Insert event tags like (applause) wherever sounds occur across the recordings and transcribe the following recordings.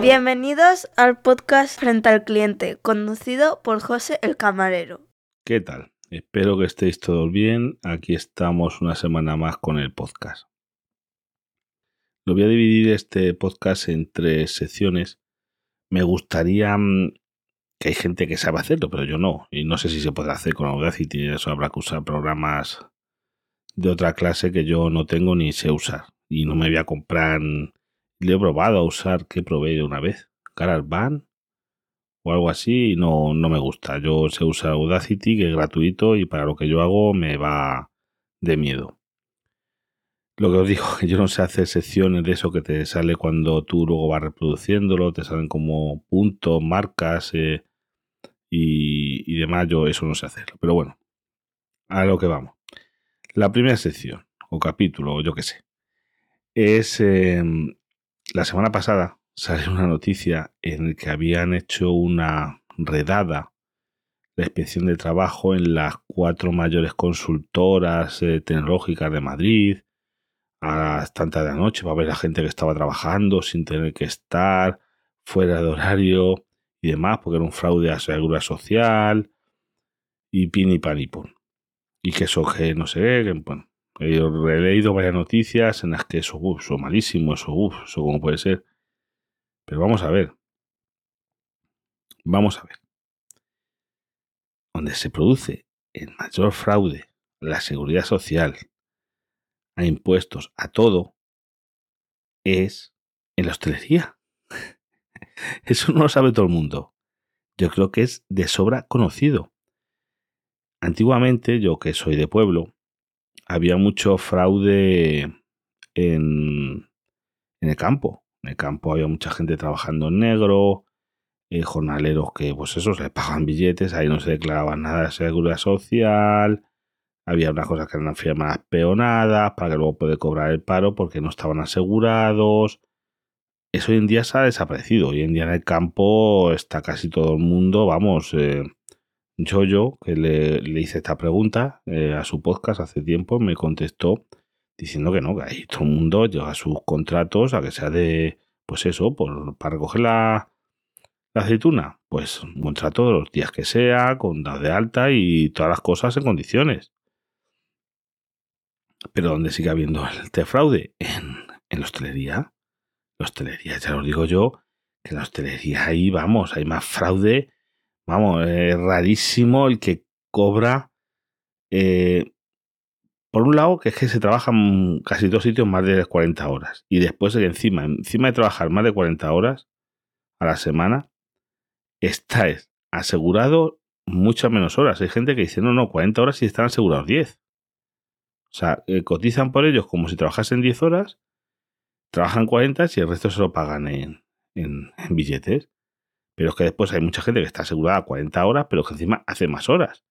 Bienvenidos al podcast Frente al Cliente, conducido por José el Camarero. ¿Qué tal? Espero que estéis todos bien. Aquí estamos una semana más con el podcast. Lo voy a dividir este podcast en tres secciones. Me gustaría mm, que hay gente que sabe hacerlo, pero yo no. Y no sé si se puede hacer con Audacity. Eso habrá que usar programas de otra clase que yo no tengo ni sé usar. Y no me voy a comprar le he probado a usar que probé una vez, GarageBand o algo así y no, no me gusta. Yo sé usar Audacity que es gratuito y para lo que yo hago me va de miedo. Lo que os digo, que (laughs) yo no sé hacer secciones de eso que te sale cuando tú luego vas reproduciéndolo, te salen como puntos, marcas eh, y, y, demás. Yo eso no sé hacerlo. Pero bueno, a lo que vamos. La primera sección o capítulo, yo qué sé, es em, la semana pasada salió una noticia en la que habían hecho una redada de inspección de trabajo en las cuatro mayores consultoras eh, tecnológicas de Madrid. A las tantas de la noche para ver la gente que estaba trabajando sin tener que estar fuera de horario y demás, porque era un fraude a la seguridad social y pin y pan y Y que eso que no sé, que, bueno, He leído varias noticias en las que eso, uf, eso malísimo, eso, uf, eso como puede ser. Pero vamos a ver. Vamos a ver. Donde se produce el mayor fraude, la seguridad social, a impuestos, a todo, es en la hostelería. (laughs) Eso no lo sabe todo el mundo. Yo creo que es de sobra conocido. Antiguamente, yo que soy de pueblo, había mucho fraude en, el campo. En el campo había mucha gente trabajando en negro, eh, jornaleros que, pues eso, se pagaban billetes, ahí no se declaraba nada de seguridad social, había unas cosas que eran firmas peonadas para que luego puede cobrar el paro porque no estaban asegurados. Eso hoy en día se ha desaparecido. Hoy en día en el campo está casi todo el mundo, vamos, eh, yo que le, le, hice esta pregunta eh, a su podcast hace tiempo, me contestó diciendo que no, que ahí todo el mundo lleva sus contratos a que sea de, pues eso, por, para recoger la, la aceituna. Pues un contrato de los días que sea, con la de alta y todas las cosas en condiciones. Pero donde sigue habiendo el fraude? En, en la hostelería. La hostelería, ya lo digo yo, que en la hostelería ahí vamos, hay más fraude Vamos, es rarísimo el que cobra. Eh, por un lado, que es que se trabajan casi dos sitios más de 40 horas. Y después, encima, encima de trabajar más de 40 horas a la semana, está asegurado muchas menos horas. Hay gente que dice, no, no, 40 horas y están asegurados 10. O sea, eh, cotizan por ellos como si trabajasen 10 horas, trabajan 40 y el resto se lo pagan en billetes. Pero es que después hay mucha gente que está asegurada 40 horas, pero que encima hace más horas.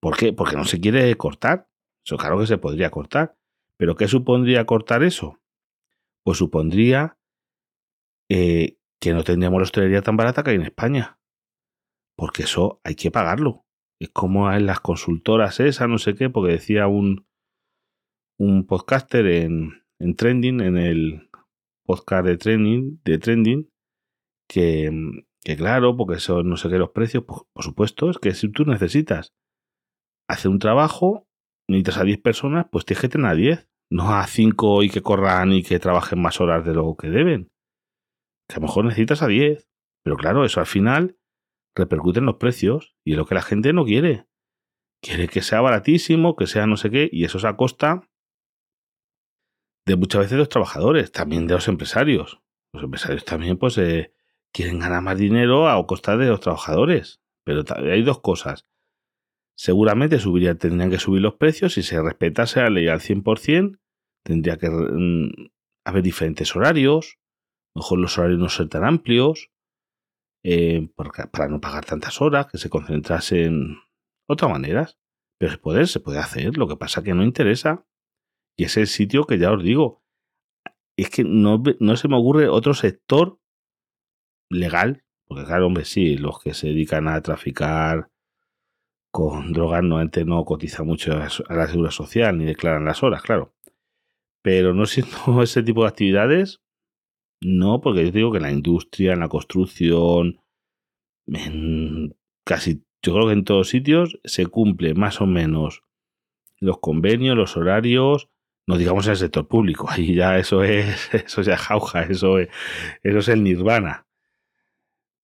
¿Por qué? Porque no se quiere cortar. Eso claro que se podría cortar. ¿Pero qué supondría cortar eso? Pues supondría eh, que no tendríamos la hostelería tan barata que hay en España. Porque eso hay que pagarlo. Es como en las consultoras esas, no sé qué, porque decía un, un podcaster en, en Trending, en el podcast de Trending, de Trending, que, que claro, porque eso no sé qué los precios, pues, por supuesto, es que si tú necesitas hacer un trabajo, necesitas a 10 personas, pues tienes que tener a 10, no a 5 y que corran y que trabajen más horas de lo que deben. Que a lo mejor necesitas a 10, pero claro, eso al final repercute en los precios y es lo que la gente no quiere. Quiere que sea baratísimo, que sea no sé qué, y eso es a costa de muchas veces de los trabajadores, también de los empresarios. Los empresarios también, pues, eh, quieren ganar más dinero a costa de los trabajadores. Pero hay dos cosas. Seguramente subiría, tendrían que subir los precios si se respetase la ley al 100%. Tendría que mm, haber diferentes horarios. Mejor los horarios no ser tan amplios. Eh, para no pagar tantas horas, que se concentrase en otras maneras. Pero se puede, se puede hacer. Lo que pasa que no interesa. Y es el sitio que ya os digo. Es que no, no se me ocurre otro sector legal, porque claro, hombre, sí, los que se dedican a traficar con drogas no, no cotizan mucho a la seguridad social ni declaran las horas, claro. Pero no siendo (laughs) ese tipo de actividades, no, porque yo digo que en la industria, en la construcción, casi, yo creo que en todos sitios se cumple más o menos los convenios, los horarios, no digamos en el sector público, (laughs) ahí ya eso es, (laughs) eso ya jauja, eso es, eso es el nirvana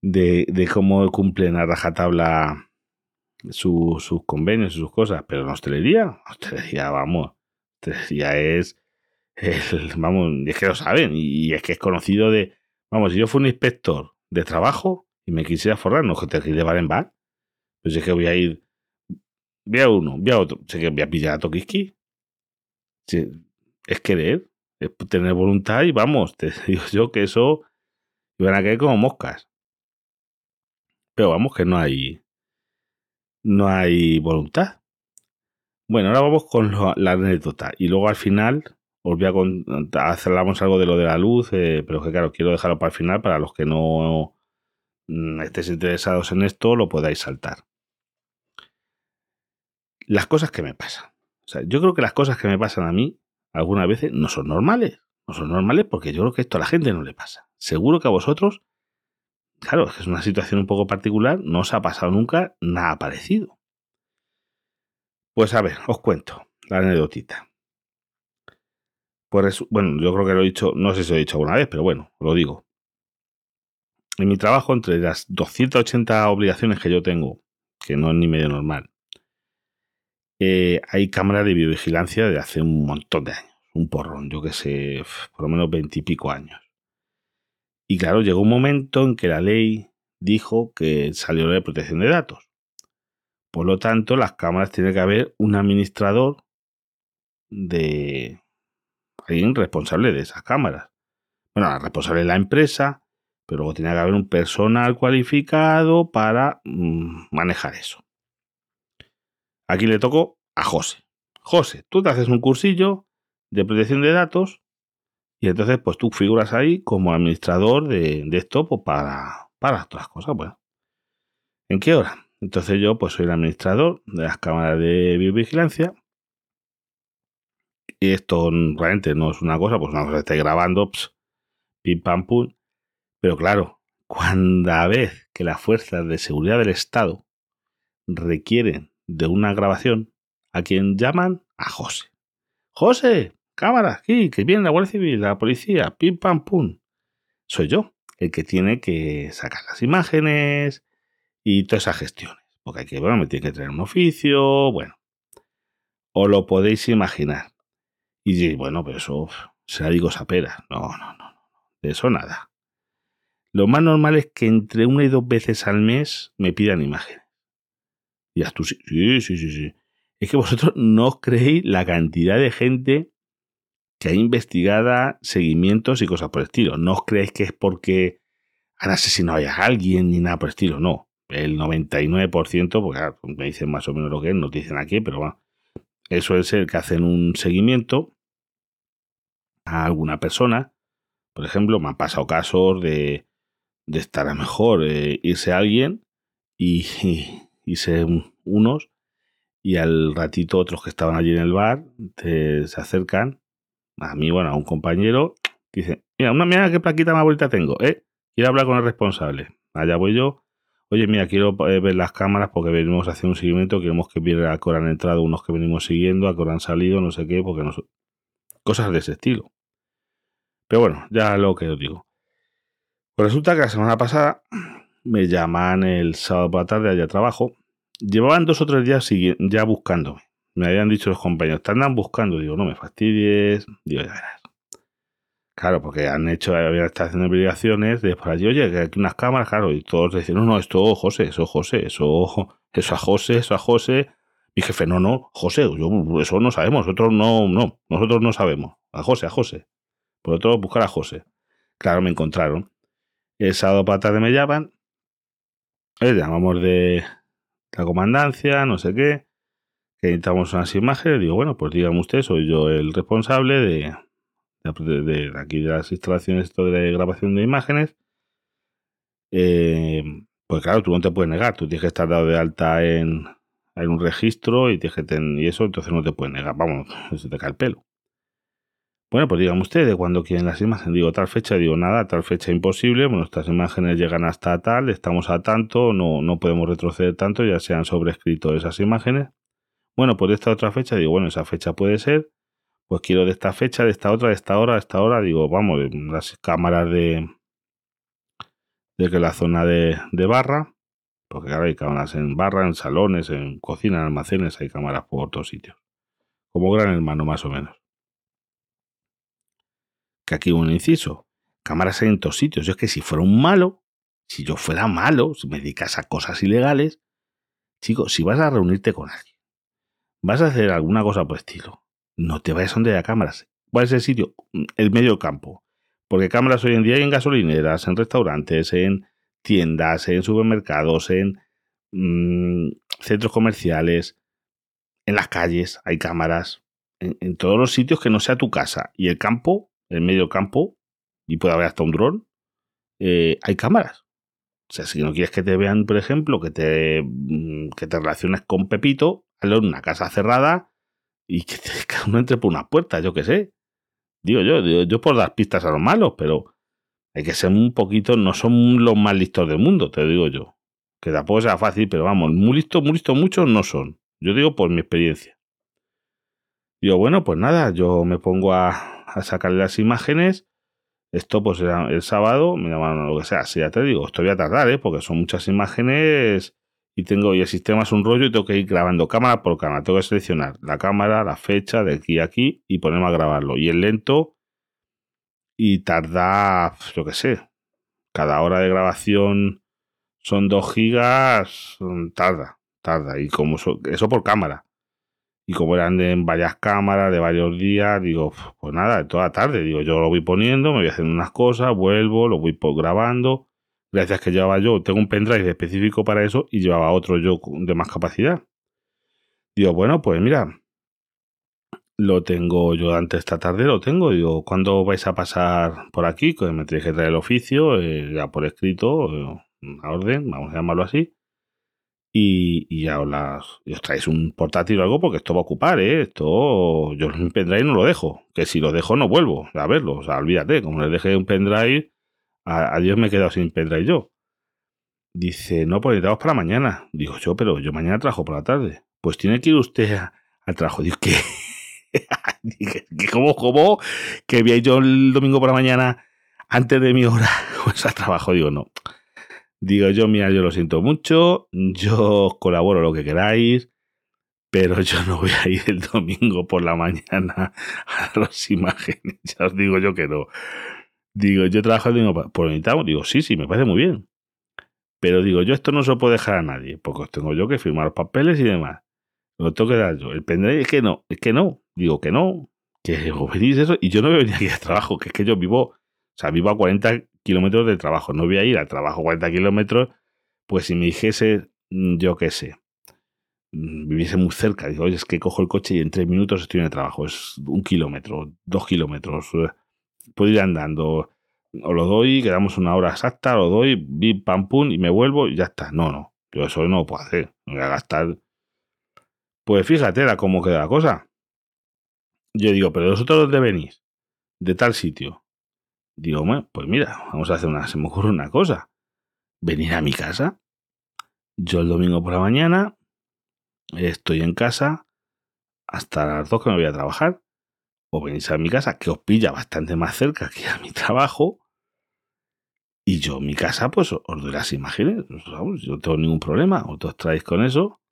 de, de cómo cumplen a rajatabla sus convenios y sus cosas, pero en hostelería, hostelería, vamos, hostelería es, vamos, es que lo saben y es que es conocido de, vamos, si yo fuera un inspector de trabajo y me quisiera forrar, no que te de bar en bar, pues es que voy a ir, voy a uno, voy a otro, sé que voy a pillar a Tokiski, es querer, es tener voluntad y vamos, te (laughs) digo yo que eso iban a caer como moscas. Pero vamos que no hay no hay voluntad. Bueno, ahora vamos con la anécdota y luego al final os voy a contar, algo de lo de la luz, eh, pero que claro, quiero dejarlo para el final para los que no mm, estéis interesados en esto, lo podáis saltar. Las cosas que me pasan. O sea, yo creo que las cosas que me pasan a mí algunas veces no son normales. No son normales porque yo creo que esto a la gente no le pasa. Seguro que a vosotros claro, es una situación un poco particular, no os ha pasado nunca nada parecido. Pues a ver, os cuento la anécdotita. Pues bueno, yo creo que lo he dicho, no sé si lo he dicho alguna vez, pero bueno, lo digo. En mi trabajo, entre las 280 obligaciones que yo tengo, que no es ni medio normal, eh, hay cámaras de biovigilancia de hace un montón de años, un porrón, yo que sé, por lo menos veintipico años. Y claro, llegó un momento en que la ley dijo que salió de protección de datos. Por lo tanto, las cámaras tiene que haber un administrador de alguien responsable de esas cámaras. Bueno, responsable de la empresa, pero luego tiene que haber un personal cualificado para mm, manejar eso. Aquí le tocó a José. José, tú te haces un cursillo de protección de datos y entonces, pues tú figuras ahí como administrador de, esto pues, para, para otras cosas. Bueno, ¿en qué hora? Entonces yo pues soy el administrador de las cámaras de biovigilancia. Y esto realmente no es una cosa, pues una cosa que grabando, pim pam pum. Pero claro, cuando vez que las fuerzas de seguridad del Estado requieren de una grabación, ¿a quién llaman? A José. José, cámara, aquí, que viene la Guardia Civil, la policía, pim pam pum. Soy yo el que tiene que sacar las imágenes y todas esas gestiones. Porque hay que, bueno, me tiene que traer un oficio, bueno. O lo podéis imaginar. Y diréis, bueno, pero eso será digo sapera. No, no, no, de eso nada. Lo más normal es que entre una y dos veces al mes me pidan imágenes. Y tú sí, sí, sí, sí. Es que vosotros no os creéis la cantidad de gente que hay investigada seguimientos y cosas por el estilo. No os creéis que es porque han asesinado a alguien ni nada por el estilo, no. El 99%, porque me dicen más o menos lo que es, no te dicen aquí, pero bueno, eso es el que hacen un seguimiento a alguna persona. Por ejemplo, me han pasado casos de, de estar a mejor eh, irse a alguien y, (laughs) y irse unos y al ratito otros que estaban allí en el bar te, se acercan a mí, bueno, a un compañero, dice, mira, una mira qué plaquita más bonita tengo, ¿eh? Quiero hablar con el responsable. Allá voy yo. Oye, mira, quiero eh, ver las cámaras porque venimos a hacer un seguimiento, queremos que viera a qué han entrado unos que venimos siguiendo, a qué han salido, no sé qué, porque no... Cosas de ese estilo. Pero bueno, ya lo que os digo. Pues resulta que la semana pasada me llaman el sábado por la tarde allá trabajo. Llevaban dos o tres días ya buscándome me habían dicho los compañeros, te andan buscando. Digo, no me fastidies. Digo, ya verás. Claro, porque han hecho, habían estado haciendo obligaciones de por allí, oye, que aquí unas cámaras, claro, y todos decían, no, no, esto José, eso José, eso, eso José, eso a José. Mi jefe, no, no, José, yo, eso no sabemos, nosotros no, no, nosotros no sabemos. A José, a José. Por otro, buscar a José. Claro, me encontraron. El sábado para tarde me llaman, eh, llamamos de la comandancia, no sé qué que necesitamos unas imágenes, digo, bueno, pues dígame usted, soy yo el responsable de, aquí de las instalaciones esto de grabación de imágenes. Eh, pues claro, tú no te puedes negar, tú tienes que estar dado de alta en, un registro y, tienes que y eso, entonces no te puedes negar, vamos, se te cae el pelo. Bueno, pues díganme ustedes cuando quieren las imágenes. Digo, tal fecha, digo, nada, tal fecha imposible. Bueno, estas imágenes llegan hasta tal, estamos a tanto, no, no podemos retroceder tanto, ya se han sobrescrito esas imágenes. Bueno, pues de esta otra fecha, digo, bueno, esa fecha puede ser. Pues quiero de esta fecha, de esta otra, de esta hora, de esta hora. Digo, vamos, las cámaras de, de que la zona de, de barra, porque claro, hay cámaras en barra, en salones, en cocina, en almacenes, hay cámaras por todos sitios. Como gran hermano, más o menos. Que aquí un inciso. Cámaras en todos sitios. Yo es que si fuera un malo, si yo fuera malo, si me dedicas a cosas ilegales, chicos, si vas a reunirte con alguien, vas a hacer alguna cosa por estilo, no te vayas donde haya cámaras. ¿Cuál es el sitio? El medio campo. Porque cámaras hoy en día hay en gasolineras, en restaurantes, en tiendas, en supermercados, en mmm, centros comerciales, en las calles hay cámaras, en, todos los sitios que no sea tu casa. Y el campo, el medio campo, y puede haber hasta un dron, eh, hay cámaras. O sea, si no quieres que te vean, por ejemplo, que te, que te relaciones con Pepito, en una casa cerrada y que (laughs) cada uno entre por una puerta, yo qué sé. Digo yo, yo por dar pistas a los malos, pero hay que ser un poquito, no son los más listos del mundo, te digo yo. Que tampoco sea fácil, pero vamos, muy listos, muy listos muchos no son. Yo digo por mi experiencia. Digo, bueno, pues nada, yo me pongo a, a sacarle las imágenes. Esto pues era el sábado, me llaman lo que sea. Si ya te digo, esto voy a tardar, ¿eh? porque son muchas imágenes y tengo y el sistema es un rollo y tengo que ir grabando cámara por cámara. Tengo que seleccionar la cámara, la fecha de aquí a aquí y ponerme a grabarlo. Y el lento y tarda, yo qué sé, cada hora de grabación son 2 gigas, tarda, tarda. Y como eso por cámara. Y como eran de varias cámaras, de varios días, digo, pues nada, toda la tarde. Digo, yo lo voy poniendo, me voy haciendo unas cosas, vuelvo, lo voy grabando. Gracias que llevaba yo, tengo un pendrive específico para eso y llevaba otro yo de más capacidad. Digo, bueno, pues mira, lo tengo yo antes esta tarde, lo tengo. Digo, ¿cuándo vais a pasar por aquí? Me tenéis que traer el oficio, eh, ya por escrito, eh, una orden, vamos a llamarlo así. Y, ya os, las, traéis un portátil o algo porque esto va a ocupar, ¿eh? Esto yo mi pendrive no lo dejo. Que si lo dejo no vuelvo a verlo. O sea, olvídate, como le dejé un pendrive, a, a Dios me he quedado sin pendrive yo. Dice, no, pues necesitamos para mañana. Digo yo, pero yo mañana trabajo por la tarde. Pues tiene que ir usted al trabajo. Digo, ¿qué? (laughs) Dije, ¿cómo, cómo? Que vi yo el domingo por la mañana antes de mi hora (laughs) pues al trabajo. Digo, no. Digo yo, mira, yo lo siento mucho, yo colaboro lo que queráis, pero yo no voy a ir el domingo por la mañana a (laughs) las imágenes. Ya os digo yo que no. Digo, yo trabajo domingo por mitad. Digo, sí, sí, me parece muy bien. Pero digo, yo esto no se lo puedo dejar a nadie, porque tengo yo que firmar papeles y demás. Lo tengo que dar yo. El pendrive es que no, es que no. Digo que no, que (laughs) os venís eso. Y yo no voy a venir aquí al trabajo, que es que yo vivo, o sea, vivo a 40 kilómetros del trabajo. No voy a ir al trabajo 40 kilómetros, pues si me dijese, yo qué sé, viviese muy cerca, digo, oye, es que cojo el coche y en tres minutos estoy en el trabajo. Es un kilómetro, dos kilómetros. Puedo ir andando. O lo doy, quedamos una hora exacta, lo doy, bim, pam, pum, y me vuelvo y ya está. No, no. Yo eso no lo puedo hacer. Me voy a gastar. Pues fíjate la cómo queda la cosa. Yo digo, pero vosotros dónde venís? De tal sitio. Digo, pues mira, vamos a hacer una, se me ocurre una cosa. Venir a mi casa. Yo el domingo por la mañana estoy en casa hasta las dos que me voy a trabajar. O venís a mi casa, que os pilla bastante más cerca que a mi trabajo. Y yo mi casa, pues os doy las imágenes. Yo no tengo ningún problema. Os traéis con eso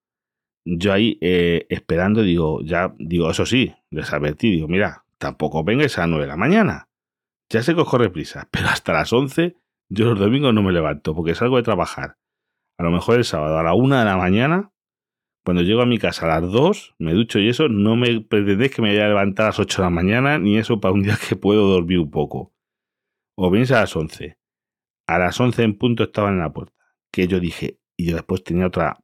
yo ahí eh, esperando, digo, ya, digo, eso sí, les advertí, digo, mira, tampoco vengáis a las 9 de la mañana. Ya sé que os corre prisa, (laughs) pero hasta las 11 yo los domingos no me levanto porque salgo de trabajar. A lo mejor el sábado a la 1 de la mañana, cuando llego a mi casa a las 2, me ducho y eso, no me pretendéis que me vaya a levantar a las 8 de la mañana, ni eso para un día que puedo dormir un poco. O venís a las 11. A las 11 en punto estaban en la puerta. Que yo dije, y yo después tenía otra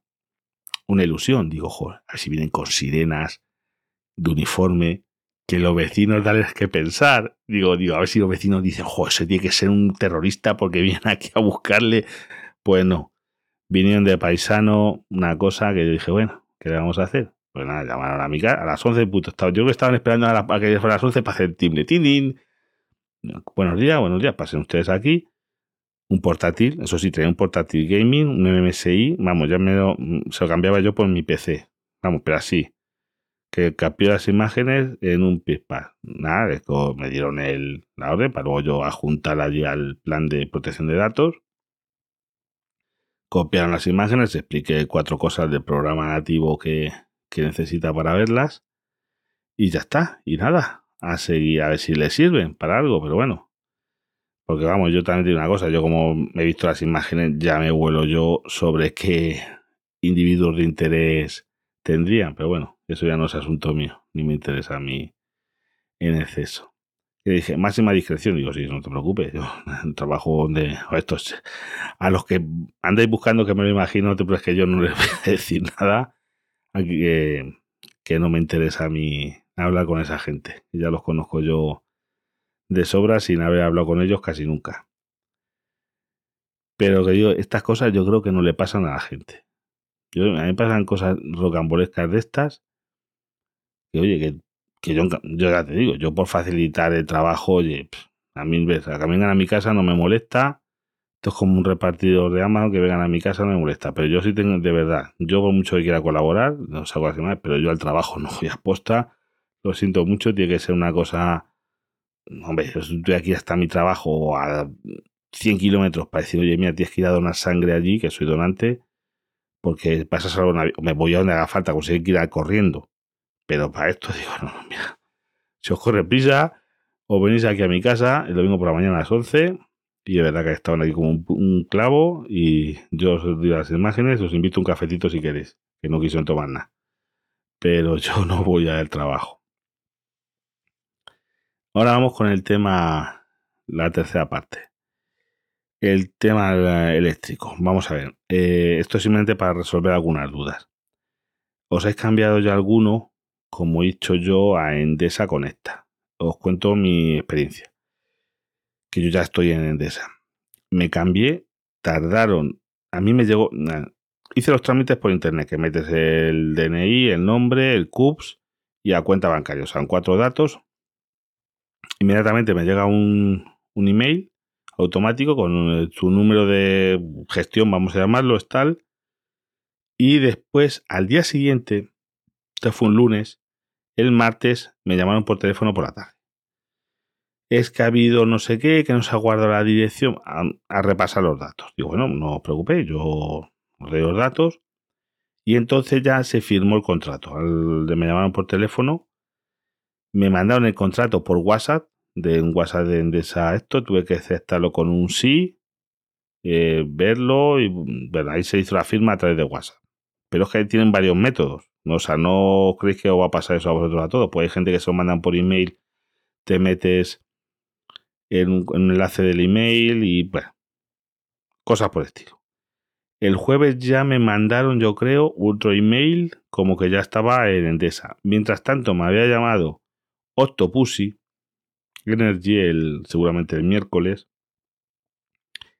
una ilusión. Digo, joder, a ver si vienen con sirenas de uniforme, que los vecinos dales que pensar. Digo, digo, a ver si los vecinos dicen, joder, ese tiene que ser un terrorista porque vienen aquí a buscarle. Pues no. Vinieron de paisano, una cosa que yo dije, bueno, ¿qué le vamos a hacer? Pues nada, llamaron a mi casa a las 11 puto. Estaba, yo que estaban esperando a, la, a que fuera las 11 para hacer timbre. Tin, Buenos días, buenos días. Pasen ustedes aquí. Un portátil, eso sí, tenía un portátil gaming, un MMSI. Vamos, ya me lo, se lo cambiaba yo por mi PC. Vamos, pero así. Que cambió las imágenes en un pispar. Nada, me dieron el, la orden para luego yo adjuntar allí al plan de protección de datos copiaron las imágenes, expliqué cuatro cosas del programa nativo que, que necesita para verlas. Y ya está, y nada, a seguir a ver si le sirven para algo, pero bueno. Porque vamos, yo también digo una cosa, yo como he visto las imágenes, ya me vuelo yo sobre qué individuos de interés tendrían, pero bueno, eso ya no es asunto mío, ni me interesa a mí en exceso. Y dije, máxima discreción, digo, sí, no te preocupes, yo (laughs) trabajo donde, estos, a los que andáis buscando que me lo imagino, te es que yo no les (laughs) voy a decir nada, que, que no me interesa a mí hablar con esa gente. Ya los conozco yo de sobra sin haber hablado con ellos casi nunca. Pero que digo, estas cosas yo creo que no le pasan a la gente. Yo, a mí me pasan cosas rocambolescas de estas. Que oye, que, que yo, yo, ya te digo, yo por facilitar el trabajo, oye, a mí, a que vengan a mi casa no me molesta. Esto es como un repartidor de Amazon que vengan a mi casa no me molesta. Pero yo sí tengo, de verdad, yo por mucho que quiera colaborar, no así más, pero yo al trabajo no voy a posta. Lo siento mucho, tiene que ser una cosa. Hombre, yo estoy aquí hasta mi trabajo a 100 kilómetros para decir, oye, mira, tienes que ir a donar sangre allí, que soy donante, porque pasas algo, me voy a donde haga falta, conseguir que ir corriendo. Pero para esto digo, no, no, mira, si os corre prisa, o venís aquí a mi casa el domingo por la mañana a las 11 y es verdad que estaban aquí como un, clavo y yo os doy las imágenes, os invito a un cafetito si queréis, que no quisieron tomar nada. Pero yo no voy al trabajo. Ahora vamos con el tema, la tercera parte. El tema eléctrico. Vamos a ver. Eh, esto es simplemente para resolver algunas dudas. ¿Os habéis cambiado ya alguno, como he dicho yo, a Endesa Conecta? Os cuento mi experiencia que yo ya estoy en Endesa. Me cambié, tardaron, a mí me llegó, hice los trámites por internet, que metes el DNI, el nombre, el CUPS y a cuenta bancaria, o sea, cuatro datos. Inmediatamente me llega un, un email automático con tu número de gestión, vamos a llamarlo, es tal. Y después, al día siguiente, esto fue un lunes, el martes me llamaron por teléfono por la tarde es que ha habido no sé qué, que no se ha guardado la dirección, a, repasar los datos. Digo, bueno, no os preocupéis, yo leo los datos. Y entonces ya se firmó el contrato. Al me llamaron por teléfono, me mandaron el contrato por WhatsApp, de un WhatsApp de esa esto, tuve que aceptarlo con un sí, eh, verlo y bueno, ahí se hizo la firma a través de WhatsApp. Pero es que ahí tienen varios métodos. O sea, no creéis que os va a pasar eso a vosotros a todos. Pues hay gente que se lo mandan por email, te metes en un, enlace del email y bueno, cosas por el estilo. El jueves ya me mandaron, yo creo, otro email como que ya estaba en Endesa. Mientras tanto, me había llamado Octopussy Energy, el, seguramente el miércoles,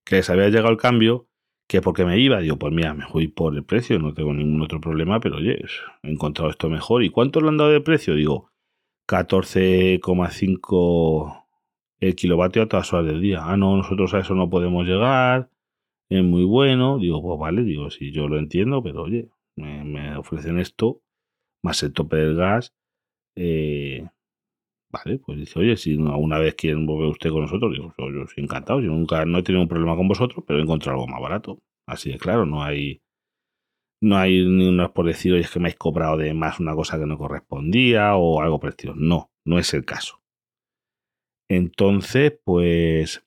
que les había llegado el cambio, que porque me iba, digo, pues mira, me voy por el precio, no tengo ningún otro problema, pero oye, he encontrado esto mejor. ¿Y cuánto le han dado de precio? Digo, 14,5 el kilovatio a todas horas del día. Ah, no, nosotros a eso no podemos llegar, es muy bueno. Digo, pues vale, digo, si yo lo entiendo, pero oye, me, ofrecen esto, más el tope del gas. Eh, vale, pues dice, oye, si alguna vez quieren volver usted con nosotros, digo, yo, soy encantado, yo nunca no he tenido un problema con vosotros, pero he encontrado algo más barato. Así de claro, no hay no hay ni uno por decir, oye, es que me habéis cobrado de más una cosa que no correspondía o algo estilo. No, no es el caso. Entonces, pues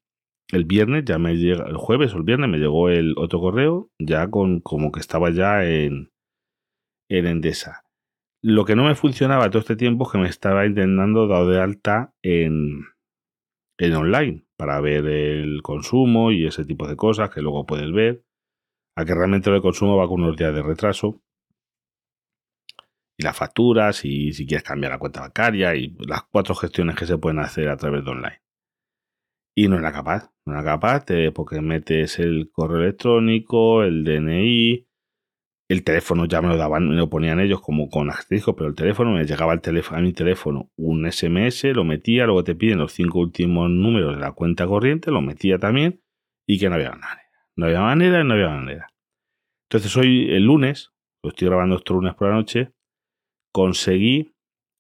el viernes ya me llega, el jueves o el viernes me llegó el otro correo, ya con como que estaba ya en, en Endesa. Lo que no me funcionaba todo este tiempo es que me estaba intentando dar de alta en, en online para ver el consumo y ese tipo de cosas que luego puedes ver. A que realmente el consumo va con unos días de retraso y las facturas y si quieres cambiar la cuenta bancaria y las cuatro gestiones que se pueden hacer a través de online. Y no era capaz, no era capaz porque metes el correo electrónico, el DNI el teléfono ya me lo daban, me lo ponían ellos como con asterisco, pero el teléfono me llegaba al teléfono, a mi teléfono un SMS, lo metía, luego te piden los cinco últimos números de la cuenta corriente, lo metía también y que no había manera. No había manera y no había manera. Entonces hoy, el lunes, lo estoy grabando estos lunes por la noche, conseguí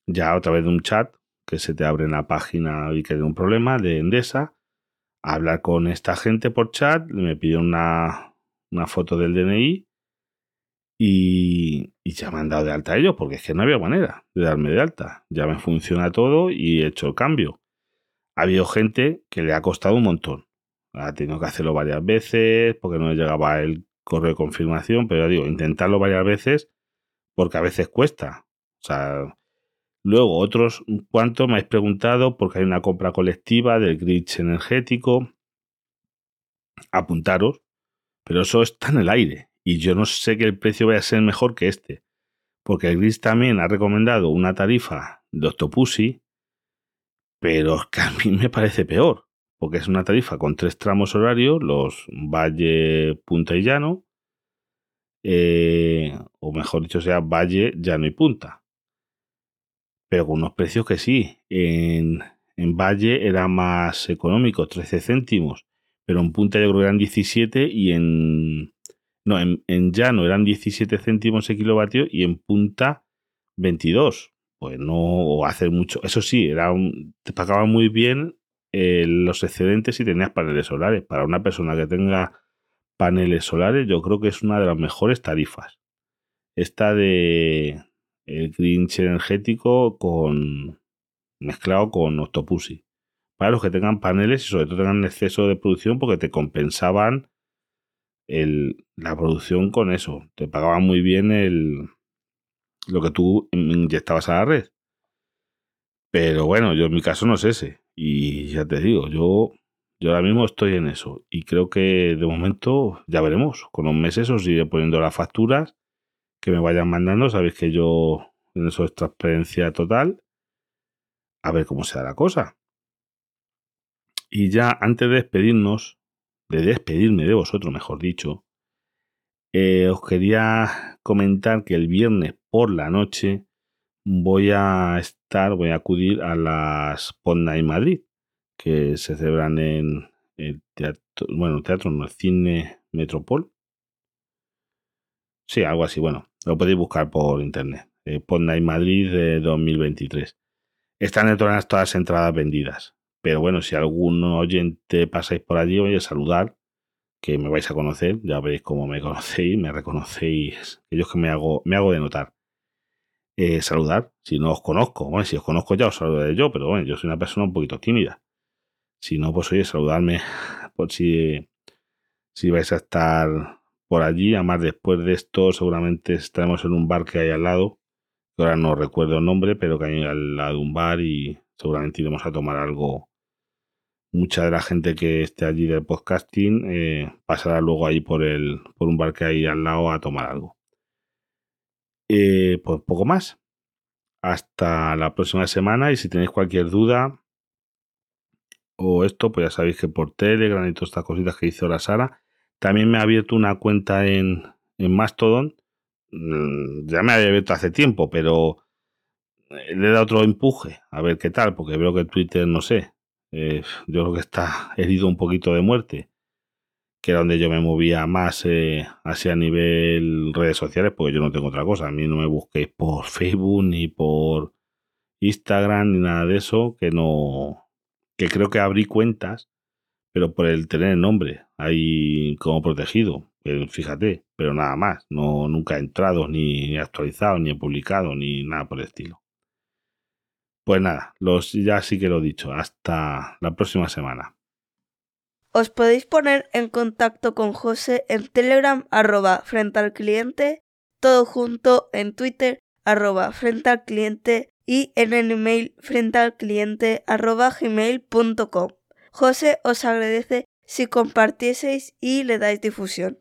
ya a través de un chat que se te abre en la página y que hay un problema de Endesa, hablar con esta gente por chat, me pidió una, una foto del DNI y, ya me han dado de alta ellos, porque es que no había manera de darme de alta. Ya me funciona todo y he hecho el cambio. Ha habido gente que le ha costado un montón. Ha tenido que hacerlo varias veces porque no le llegaba el correo de confirmación, pero digo, intentarlo varias veces porque a veces cuesta. O sea, luego otros cuantos me habéis preguntado porque hay una compra colectiva del grid energético. Apuntaros, pero eso está en el aire y yo no sé que el precio vaya a ser mejor que este. Porque el Gris también ha recomendado una tarifa de Octopussy, pero que a mí me parece peor. Porque es una tarifa con tres tramos horarios, los Valle, Punta y Llano. Eh, o mejor dicho, sea Valle, Llano y Punta. Pero con unos precios que sí. En, en Valle era más económico, 13 céntimos. Pero en Punta yo creo que eran 17 y en, no, en, llano eran 17 céntimos el kilovatio y en punta 22. Pues no hacer mucho. Eso sí, era te pagaban muy bien eh, los excedentes si tenías paneles solares. Para una persona que tenga paneles solares, yo creo que es una de las mejores tarifas. Esta de el Grinch energético con mezclado con Octopussy. Para los que tengan paneles y sobre todo tengan exceso de producción porque te compensaban la producción con eso. Te pagaba muy bien el, lo que tú inyectabas a la red. Pero bueno, yo en mi caso no es ese. Y ya te digo, yo, yo ahora mismo estoy en eso. Y creo que de momento ya veremos. Con los meses os iré poniendo las facturas que me vayan mandando. Sabéis que yo en eso es transparencia total. A ver cómo se da la cosa. Y ya antes de despedirnos, de despedirme de vosotros, mejor dicho, eh, os quería comentar que el viernes por la noche voy a estar, voy a acudir a las Ponda en Madrid, que se celebran en el teatro, bueno, teatro no, el cine Metropol. Sí, algo así, bueno, lo podéis buscar por internet. Eh, en Madrid de 2023. Están todas las entradas vendidas. Pero bueno, si algún oyente pasáis por allí, voy a saludar, que me vais a conocer, ya veréis cómo me (laughs) conocéis, me reconocéis, ellos que me hago, me hago de notar. Eh, saludar, si no os conozco, bueno, si os conozco ya os saludaré yo, pero bueno, yo soy una persona un poquito tímida. Si no, pues oye, saludarme (laughs) por si, si vais a estar por allí. Además, después de esto, seguramente estaremos en un bar que hay al lado, que ahora no recuerdo el nombre, pero que hay al lado de un bar y seguramente iremos a tomar algo mucha de la gente que esté allí del podcasting eh, pasará luego ahí por, el, por un bar que hay al lado a tomar algo. Eh, pues poco más. Hasta la próxima semana y si tenéis cualquier duda o esto, pues ya sabéis que por Telegram y todas estas cositas que hizo la Sara, también me ha abierto una cuenta en, en Mastodon. Mm, ya me había abierto hace tiempo, pero eh, le da otro empuje, a ver qué tal, porque veo que Twitter, no sé, eh, yo creo que está herido un poquito de muerte, que era donde yo me movía más eh, hacia nivel redes sociales, porque yo no tengo otra cosa. A mí no me busquéis por Facebook ni por Instagram ni nada de eso, que no, que creo que abrí cuentas, pero por el tener el nombre ahí como protegido, fíjate, pero nada más, no nunca he entrado ni actualizado ni publicado ni nada por el estilo. Pues nada, los, ya sí que lo he dicho. Hasta la próxima semana. Os podéis poner en contacto con José en Telegram arroba frente al cliente, todo junto en Twitter arroba frente al cliente y en el email frente al cliente arroba. José os agradece si compartieseis y le dais difusión.